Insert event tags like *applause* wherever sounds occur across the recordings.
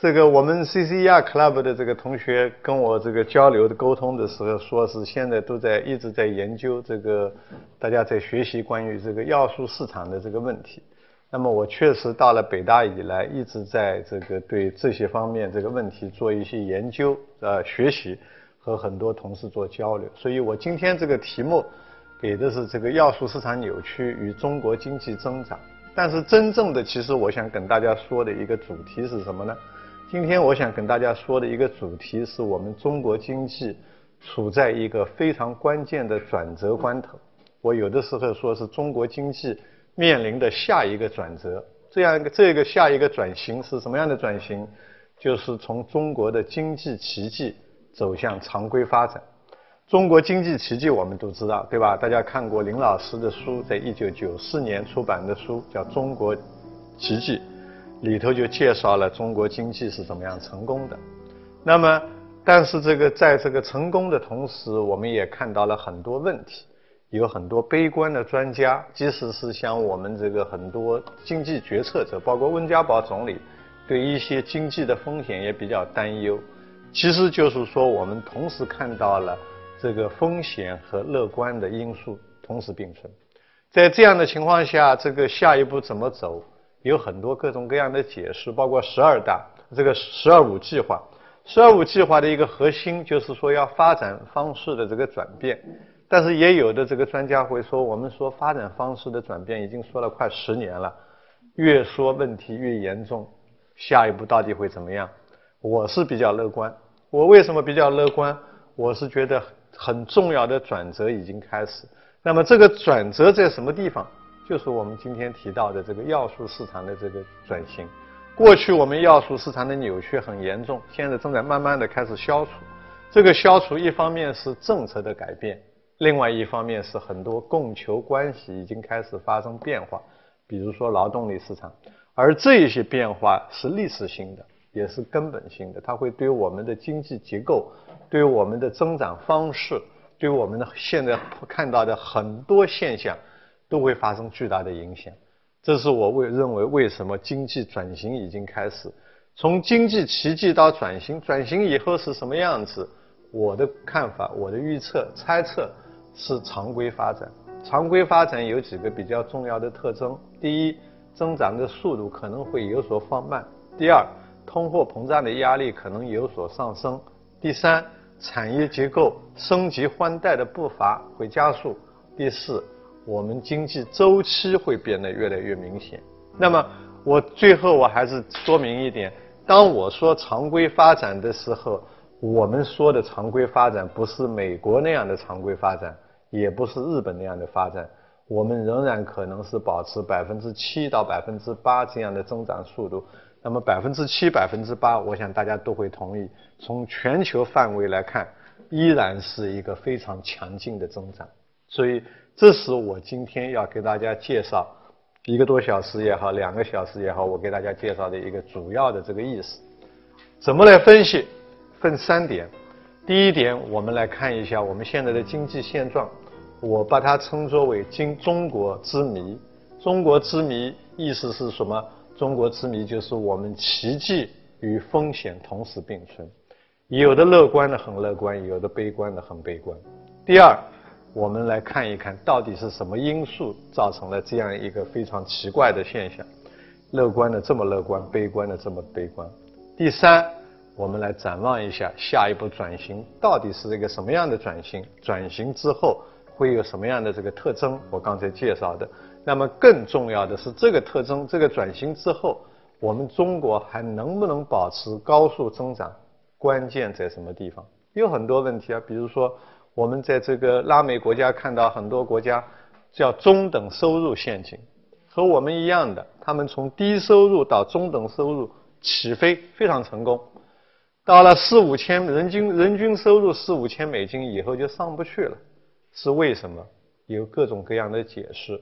这个我们 CCER Club 的这个同学跟我这个交流的沟通的时候，说是现在都在一直在研究这个，大家在学习关于这个要素市场的这个问题。那么我确实到了北大以来，一直在这个对这些方面这个问题做一些研究呃学习，和很多同事做交流。所以我今天这个题目给的是这个要素市场扭曲与中国经济增长。但是真正的，其实我想跟大家说的一个主题是什么呢？今天我想跟大家说的一个主题是我们中国经济处在一个非常关键的转折关头。我有的时候说是中国经济面临的下一个转折。这样一个这个下一个转型是什么样的转型？就是从中国的经济奇迹走向常规发展。中国经济奇迹我们都知道，对吧？大家看过林老师的书，在一九九四年出版的书叫《中国奇迹》。里头就介绍了中国经济是怎么样成功的。那么，但是这个在这个成功的同时，我们也看到了很多问题，有很多悲观的专家，即使是像我们这个很多经济决策者，包括温家宝总理，对一些经济的风险也比较担忧。其实就是说，我们同时看到了这个风险和乐观的因素同时并存。在这样的情况下，这个下一步怎么走？有很多各种各样的解释，包括“十二大”这个“十二五”计划。“十二五”计划的一个核心就是说要发展方式的这个转变，但是也有的这个专家会说，我们说发展方式的转变已经说了快十年了，越说问题越严重，下一步到底会怎么样？我是比较乐观。我为什么比较乐观？我是觉得很重要的转折已经开始。那么这个转折在什么地方？就是我们今天提到的这个要素市场的这个转型。过去我们要素市场的扭曲很严重，现在正在慢慢的开始消除。这个消除一方面是政策的改变，另外一方面是很多供求关系已经开始发生变化，比如说劳动力市场。而这一些变化是历史性的，也是根本性的，它会对我们的经济结构、对我们的增长方式、对我们的现在看到的很多现象。都会发生巨大的影响，这是我为认为为什么经济转型已经开始，从经济奇迹到转型，转型以后是什么样子？我的看法，我的预测、猜测是常规发展。常规发展有几个比较重要的特征：第一，增长的速度可能会有所放慢；第二，通货膨胀的压力可能有所上升；第三，产业结构升级换代的步伐会加速；第四。我们经济周期会变得越来越明显。那么，我最后我还是说明一点：当我说常规发展的时候，我们说的常规发展不是美国那样的常规发展，也不是日本那样的发展。我们仍然可能是保持百分之七到百分之八这样的增长速度。那么，百分之七、百分之八，我想大家都会同意。从全球范围来看，依然是一个非常强劲的增长。所以。这是我今天要给大家介绍一个多小时也好，两个小时也好，我给大家介绍的一个主要的这个意思。怎么来分析？分三点。第一点，我们来看一下我们现在的经济现状，我把它称作为“经中国之谜”。中国之谜意思是什么？中国之谜就是我们奇迹与风险同时并存，有的乐观的很乐观，有的悲观的很悲观。第二。我们来看一看到底是什么因素造成了这样一个非常奇怪的现象，乐观的这么乐观，悲观的这么悲观。第三，我们来展望一下下一步转型到底是一个什么样的转型，转型之后会有什么样的这个特征？我刚才介绍的。那么更重要的是，这个特征，这个转型之后，我们中国还能不能保持高速增长？关键在什么地方？有很多问题啊，比如说。我们在这个拉美国家看到很多国家叫中等收入陷阱，和我们一样的，他们从低收入到中等收入起飞非常成功，到了四五千人均人均收入四五千美金以后就上不去了，是为什么？有各种各样的解释。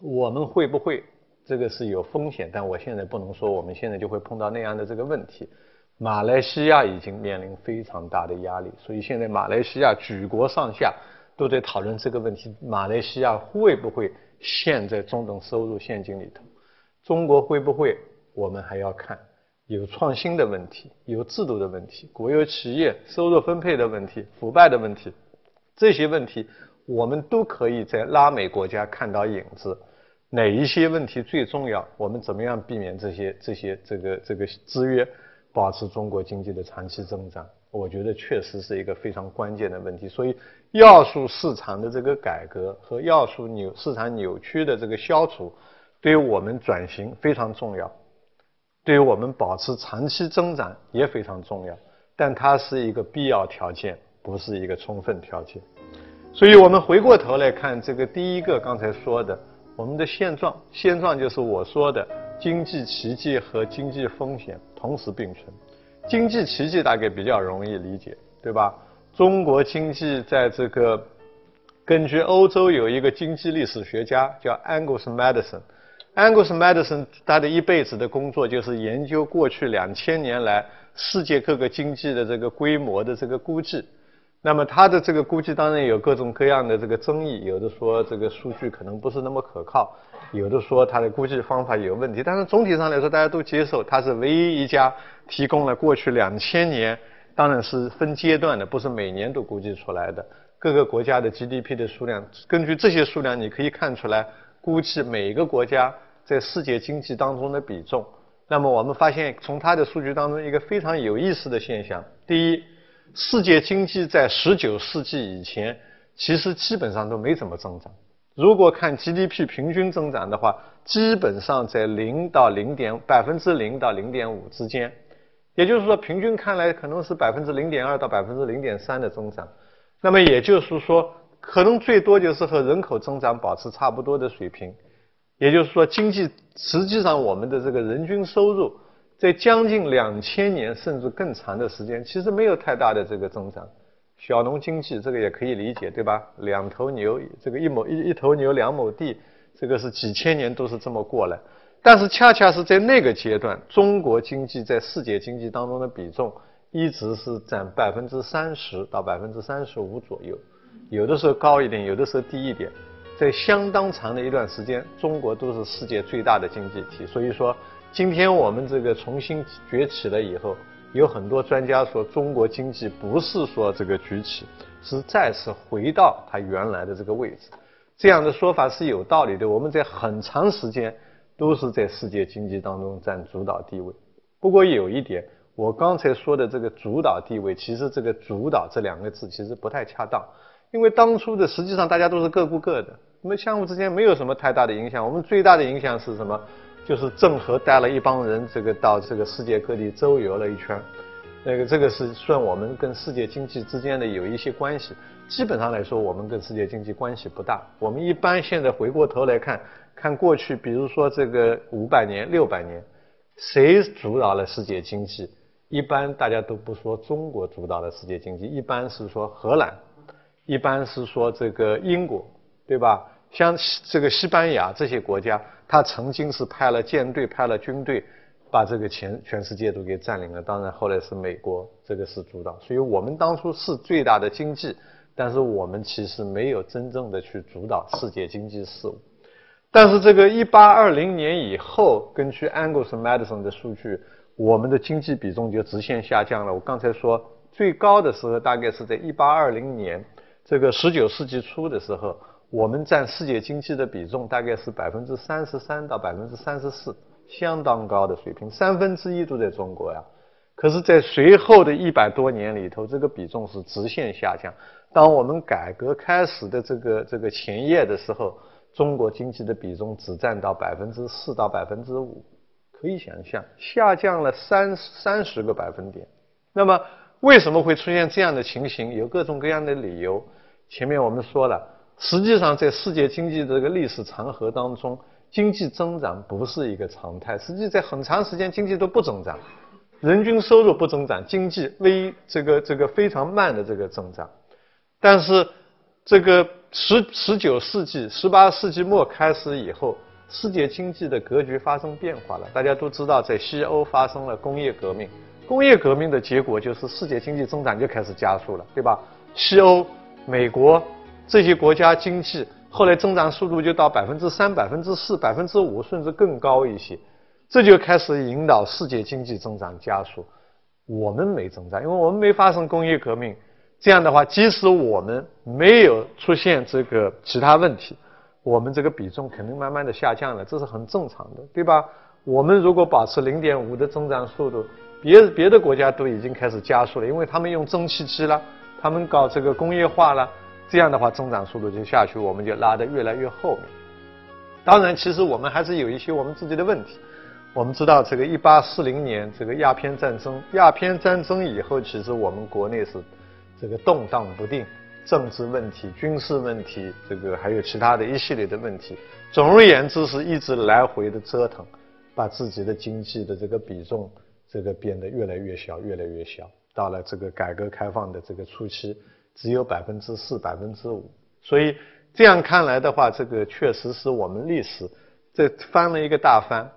我们会不会这个是有风险？但我现在不能说我们现在就会碰到那样的这个问题。马来西亚已经面临非常大的压力，所以现在马来西亚举国上下都在讨论这个问题：马来西亚会不会陷在中等收入陷阱里头？中国会不会？我们还要看。有创新的问题，有制度的问题，国有企业收入分配的问题，腐败的问题，这些问题我们都可以在拉美国家看到影子。哪一些问题最重要？我们怎么样避免这些这些这个这个制约，保持中国经济的长期增长？我觉得确实是一个非常关键的问题。所以，要素市场的这个改革和要素扭市场扭曲的这个消除，对于我们转型非常重要，对于我们保持长期增长也非常重要。但它是一个必要条件，不是一个充分条件。所以我们回过头来看这个第一个刚才说的。我们的现状，现状就是我说的经济奇迹和经济风险同时并存。经济奇迹大概比较容易理解，对吧？中国经济在这个根据欧洲有一个经济历史学家叫 Angus Madison，Angus Madison 他的一辈子的工作就是研究过去两千年来世界各个经济的这个规模的这个估计。那么他的这个估计当然有各种各样的这个争议，有的说这个数据可能不是那么可靠，有的说他的估计方法有问题。但是总体上来说，大家都接受他是唯一一家提供了过去两千年，当然是分阶段的，不是每年都估计出来的各个国家的 GDP 的数量。根据这些数量，你可以看出来估计每个国家在世界经济当中的比重。那么我们发现，从他的数据当中一个非常有意思的现象：第一。世界经济在十九世纪以前，其实基本上都没怎么增长。如果看 GDP 平均增长的话，基本上在零到零点百分之零到零点五之间，也就是说，平均看来可能是百分之零点二到百分之零点三的增长。那么也就是说，可能最多就是和人口增长保持差不多的水平。也就是说，经济实际上我们的这个人均收入。在将近两千年甚至更长的时间，其实没有太大的这个增长。小农经济这个也可以理解，对吧？两头牛，这个一亩一一头牛两亩地，这个是几千年都是这么过来。但是恰恰是在那个阶段，中国经济在世界经济当中的比重一直是占百分之三十到百分之三十五左右，有的时候高一点，有的时候低一点。在相当长的一段时间，中国都是世界最大的经济体。所以说。今天我们这个重新崛起了以后，有很多专家说中国经济不是说这个崛起，是再次回到它原来的这个位置。这样的说法是有道理的。我们在很长时间都是在世界经济当中占主导地位。不过有一点，我刚才说的这个主导地位，其实这个“主导”这两个字其实不太恰当，因为当初的实际上大家都是各顾各的，我们相互之间没有什么太大的影响。我们最大的影响是什么？就是郑和带了一帮人，这个到这个世界各地周游了一圈，那个这个是算我们跟世界经济之间的有一些关系。基本上来说，我们跟世界经济关系不大。我们一般现在回过头来看，看过去，比如说这个五百年、六百年，谁主导了世界经济？一般大家都不说中国主导了世界经济，一般是说荷兰，一般是说这个英国，对吧？像这个西班牙这些国家。他曾经是派了舰队、派了军队，把这个全全世界都给占领了。当然，后来是美国这个是主导。所以我们当初是最大的经济，但是我们其实没有真正的去主导世界经济事务。但是这个一八二零年以后，根据 Angus Madison 的数据，我们的经济比重就直线下降了。我刚才说最高的时候大概是在一八二零年，这个十九世纪初的时候。我们占世界经济的比重大概是百分之三十三到百分之三十四，相当高的水平，三分之一都在中国呀。可是，在随后的一百多年里头，这个比重是直线下降。当我们改革开始的这个这个前夜的时候，中国经济的比重只占到百分之四到百分之五，可以想象下降了三三十个百分点。那么，为什么会出现这样的情形？有各种各样的理由。前面我们说了。实际上，在世界经济这个历史长河当中，经济增长不是一个常态。实际在很长时间，经济都不增长，人均收入不增长，经济微这个这个非常慢的这个增长。但是，这个十十九世纪、十八世纪末开始以后，世界经济的格局发生变化了。大家都知道，在西欧发生了工业革命，工业革命的结果就是世界经济增长就开始加速了，对吧？西欧、美国。这些国家经济后来增长速度就到百分之三、百分之四、百分之五，甚至更高一些。这就开始引导世界经济增长加速。我们没增长，因为我们没发生工业革命。这样的话，即使我们没有出现这个其他问题，我们这个比重肯定慢慢的下降了，这是很正常的，对吧？我们如果保持零点五的增长速度，别别的国家都已经开始加速了，因为他们用蒸汽机了，他们搞这个工业化了，这样的话增长速度就下去，我们就拉得越来越后面。当然，其实我们还是有一些我们自己的问题。我们知道，这个一八四零年这个鸦片战争，鸦片战争以后，其实我们国内是这个动荡不定，政治问题、军事问题，这个还有其他的一系列的问题。总而言之，是一直来回的折腾，把自己的经济的这个比重这个变得越来越小，越来越小。到了这个改革开放的这个初期，只有百分之四、百分之五。所以。这样看来的话，这个确实是我们历史这翻了一个大番。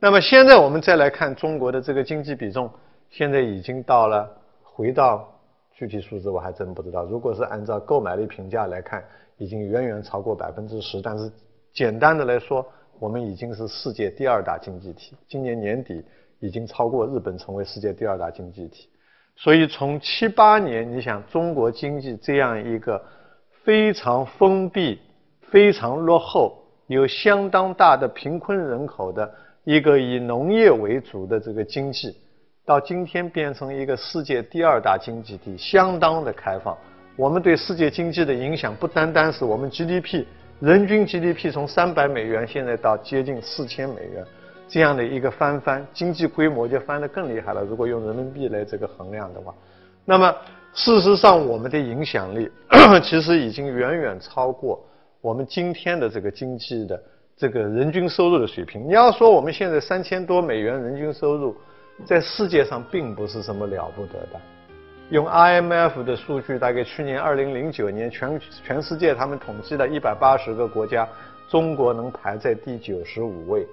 那么现在我们再来看中国的这个经济比重，现在已经到了回到具体数字我还真不知道。如果是按照购买力评价来看，已经远远超过百分之十。但是简单的来说，我们已经是世界第二大经济体，今年年底已经超过日本成为世界第二大经济体。所以从七八年，你想中国经济这样一个。非常封闭、非常落后、有相当大的贫困人口的一个以农业为主的这个经济，到今天变成一个世界第二大经济体，相当的开放。我们对世界经济的影响不单单是我们 GDP 人均 GDP 从三百美元现在到接近四千美元这样的一个翻番，经济规模就翻得更厉害了。如果用人民币来这个衡量的话，那么。事实上，我们的影响力 *coughs* 其实已经远远超过我们今天的这个经济的这个人均收入的水平。你要说我们现在三千多美元人均收入，在世界上并不是什么了不得的。用 IMF 的数据，大概去年二零零九年全全世界他们统计了一百八十个国家，中国能排在第九十五位。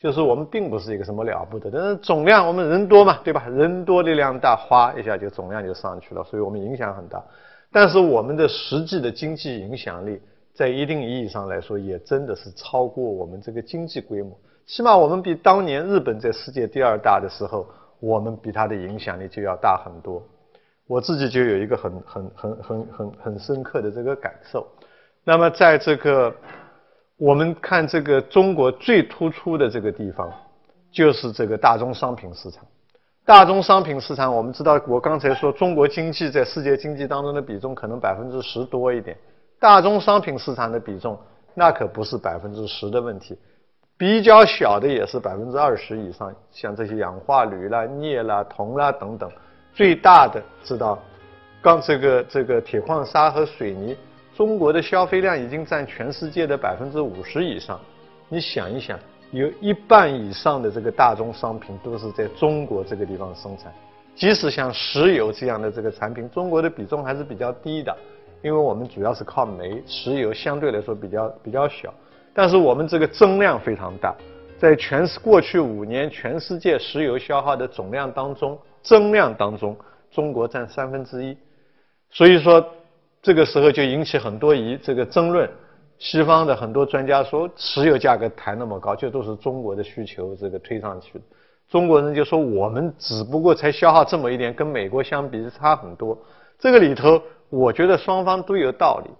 就是我们并不是一个什么了不得，但是总量我们人多嘛，对吧？人多力量大，哗一下就总量就上去了，所以我们影响很大。但是我们的实际的经济影响力，在一定意义上来说，也真的是超过我们这个经济规模。起码我们比当年日本在世界第二大的时候，我们比它的影响力就要大很多。我自己就有一个很很很很很很深刻的这个感受。那么在这个。我们看这个中国最突出的这个地方，就是这个大宗商品市场。大宗商品市场，我们知道，我刚才说中国经济在世界经济当中的比重可能百分之十多一点。大宗商品市场的比重，那可不是百分之十的问题，比较小的也是百分之二十以上，像这些氧化铝啦、镍啦、铜啦等等。最大的知道，刚这个这个铁矿砂和水泥。中国的消费量已经占全世界的百分之五十以上，你想一想，有一半以上的这个大宗商品都是在中国这个地方生产。即使像石油这样的这个产品，中国的比重还是比较低的，因为我们主要是靠煤，石油相对来说比较比较小。但是我们这个增量非常大，在全过去五年全世界石油消耗的总量当中，增量当中，中国占三分之一。所以说。这个时候就引起很多疑这个争论，西方的很多专家说，石油价格抬那么高，就都是中国的需求这个推上去的。中国人就说，我们只不过才消耗这么一点，跟美国相比差很多。这个里头，我觉得双方都有道理。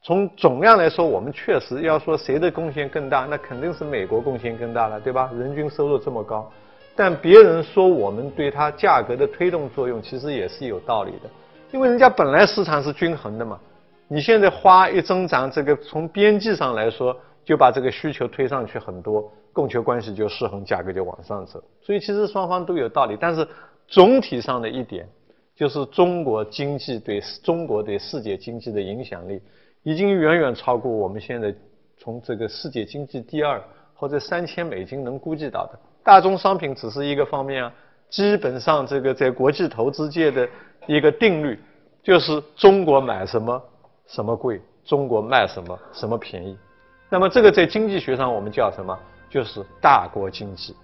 从总量来说，我们确实要说谁的贡献更大，那肯定是美国贡献更大了，对吧？人均收入这么高，但别人说我们对它价格的推动作用，其实也是有道理的。因为人家本来市场是均衡的嘛，你现在花一增长，这个从边际上来说，就把这个需求推上去很多，供求关系就失衡，价格就往上走。所以其实双方都有道理，但是总体上的一点，就是中国经济对中国对世界经济的影响力，已经远远超过我们现在从这个世界经济第二或者三千美金能估计到的。大宗商品只是一个方面啊，基本上这个在国际投资界的。一个定律就是中国买什么什么贵，中国卖什么什么便宜。那么这个在经济学上我们叫什么？就是大国经济。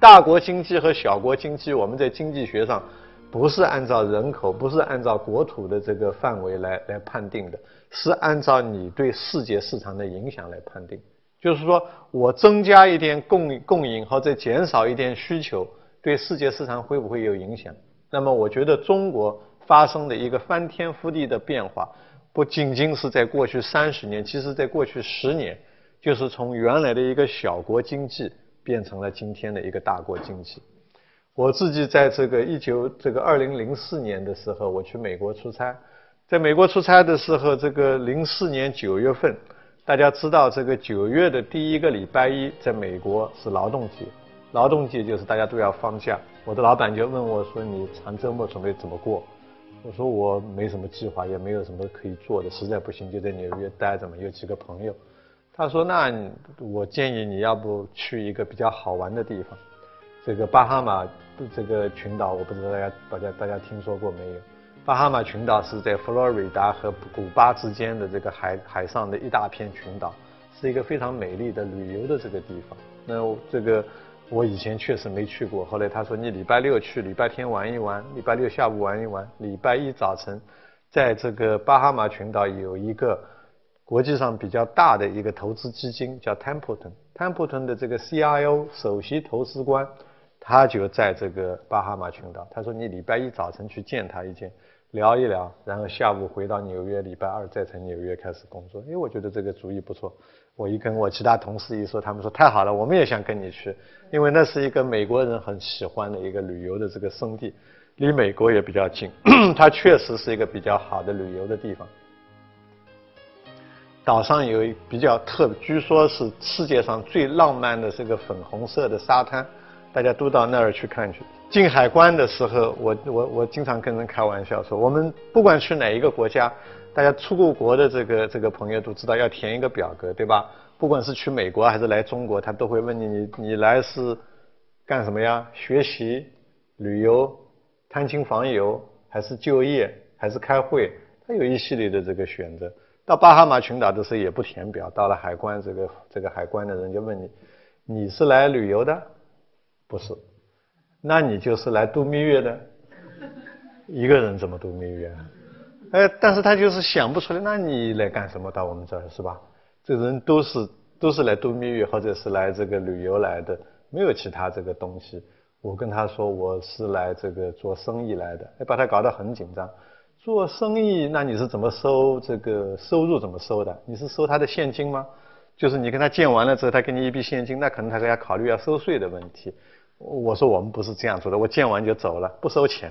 大国经济和小国经济，我们在经济学上不是按照人口，不是按照国土的这个范围来来判定的，是按照你对世界市场的影响来判定。就是说我增加一点供供应或者减少一点需求，对世界市场会不会有影响？那么我觉得中国发生的一个翻天覆地的变化，不仅仅是在过去三十年，其实在过去十年，就是从原来的一个小国经济变成了今天的一个大国经济。我自己在这个一九这个二零零四年的时候，我去美国出差，在美国出差的时候，这个零四年九月份。大家知道，这个九月的第一个礼拜一，在美国是劳动节。劳动节就是大家都要放假。我的老板就问我说：“你长周末准备怎么过？”我说：“我没什么计划，也没有什么可以做的，实在不行就在纽约待着嘛，有几个朋友。”他说：“那我建议你要不去一个比较好玩的地方，这个巴哈马这个群岛，我不知道大家大家大家听说过没有？”巴哈马群岛是在佛罗里达和古巴之间的这个海海上的一大片群岛，是一个非常美丽的旅游的这个地方。那这个我以前确实没去过，后来他说你礼拜六去，礼拜天玩一玩，礼拜六下午玩一玩，礼拜一早晨，在这个巴哈马群岛有一个国际上比较大的一个投资基金叫 Templeton，Templeton 的这个 CIO 首席投资官，他就在这个巴哈马群岛。他说你礼拜一早晨去见他一见。聊一聊，然后下午回到纽约，礼拜二再从纽约开始工作。哎，我觉得这个主意不错。我一跟我其他同事一说，他们说太好了，我们也想跟你去，因为那是一个美国人很喜欢的一个旅游的这个圣地，离美国也比较近，*clears throat* 它确实是一个比较好的旅游的地方。岛上有一比较特，据说是世界上最浪漫的这个粉红色的沙滩，大家都到那儿去看去。进海关的时候，我我我经常跟人开玩笑说，我们不管去哪一个国家，大家出过国的这个这个朋友都知道要填一个表格，对吧？不管是去美国还是来中国，他都会问你，你你来是干什么呀？学习、旅游、探亲访友，还是就业，还是开会？他有一系列的这个选择。到巴哈马群岛的时候也不填表，到了海关，这个这个海关的人就问你，你是来旅游的？不是。那你就是来度蜜月的，一个人怎么度蜜月？哎，但是他就是想不出来，那你来干什么到我们这儿是吧？这人都是都是来度蜜月或者是来这个旅游来的，没有其他这个东西。我跟他说我是来这个做生意来的，把他搞得很紧张。做生意，那你是怎么收这个收入？怎么收的？你是收他的现金吗？就是你跟他见完了之后，他给你一笔现金，那可能他还要考虑要收税的问题。我说我们不是这样做的，我见完就走了，不收钱，